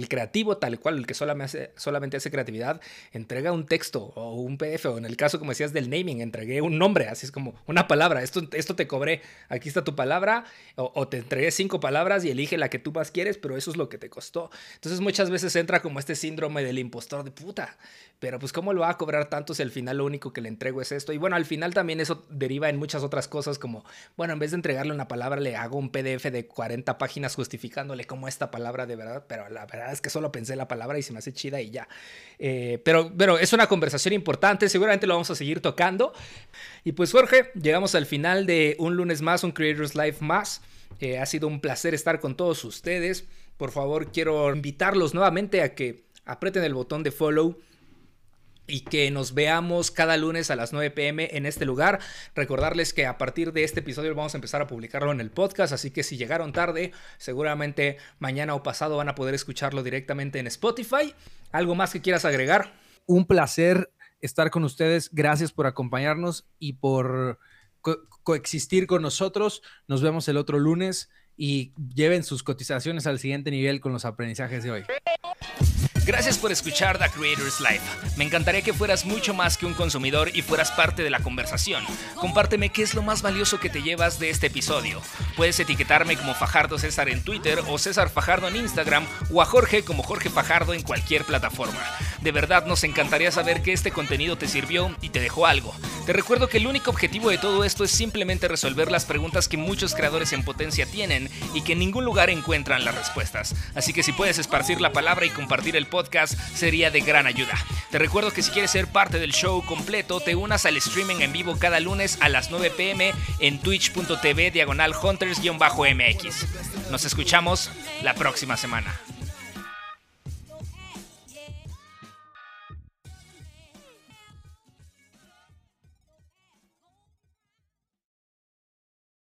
creativo, tal cual, el que solamente hace, creatividad, entrega un texto o un PDF, o en el caso, como decías, del naming, entregué un nombre, así es como una palabra, esto, esto te cobré, aquí está tu palabra, o, te entregué cinco palabras y elige la que tú más quieres, pero eso es lo que te costó. Entonces muchas veces entra como este síndrome del impostor de puta, pero pues cómo lo va a cobrar tanto si al final lo único que le entrego es esto. Y bueno, al final también eso deriva en muchas otras cosas como, bueno, en vez de entregarle una palabra, le hago un PDF de 40 páginas justificándole cómo esta palabra de verdad, pero la verdad es que solo pensé la palabra y se me hace chida y ya. Eh, pero, pero es una conversación importante, seguramente lo vamos a seguir tocando. Y pues Jorge, llegamos al final de un lunes más, un Creators Life más. Eh, ha sido un placer estar con todos ustedes. Por favor, quiero invitarlos nuevamente a que aprieten el botón de follow y que nos veamos cada lunes a las 9 pm en este lugar. Recordarles que a partir de este episodio vamos a empezar a publicarlo en el podcast, así que si llegaron tarde, seguramente mañana o pasado van a poder escucharlo directamente en Spotify. ¿Algo más que quieras agregar? Un placer estar con ustedes. Gracias por acompañarnos y por coexistir con nosotros. Nos vemos el otro lunes y lleven sus cotizaciones al siguiente nivel con los aprendizajes de hoy. Gracias por escuchar The Creators Life. Me encantaría que fueras mucho más que un consumidor y fueras parte de la conversación. Compárteme qué es lo más valioso que te llevas de este episodio. Puedes etiquetarme como Fajardo César en Twitter o César Fajardo en Instagram o a Jorge como Jorge Fajardo en cualquier plataforma. De verdad nos encantaría saber que este contenido te sirvió y te dejó algo. Te recuerdo que el único objetivo de todo esto es simplemente resolver las preguntas que muchos creadores en potencia tienen y que en ningún lugar encuentran las respuestas. Así que si puedes esparcir la palabra y compartir el podcast sería de gran ayuda. Te recuerdo que si quieres ser parte del show completo, te unas al streaming en vivo cada lunes a las 9 pm en twitch.tv diagonal hunters-mx. Nos escuchamos la próxima semana.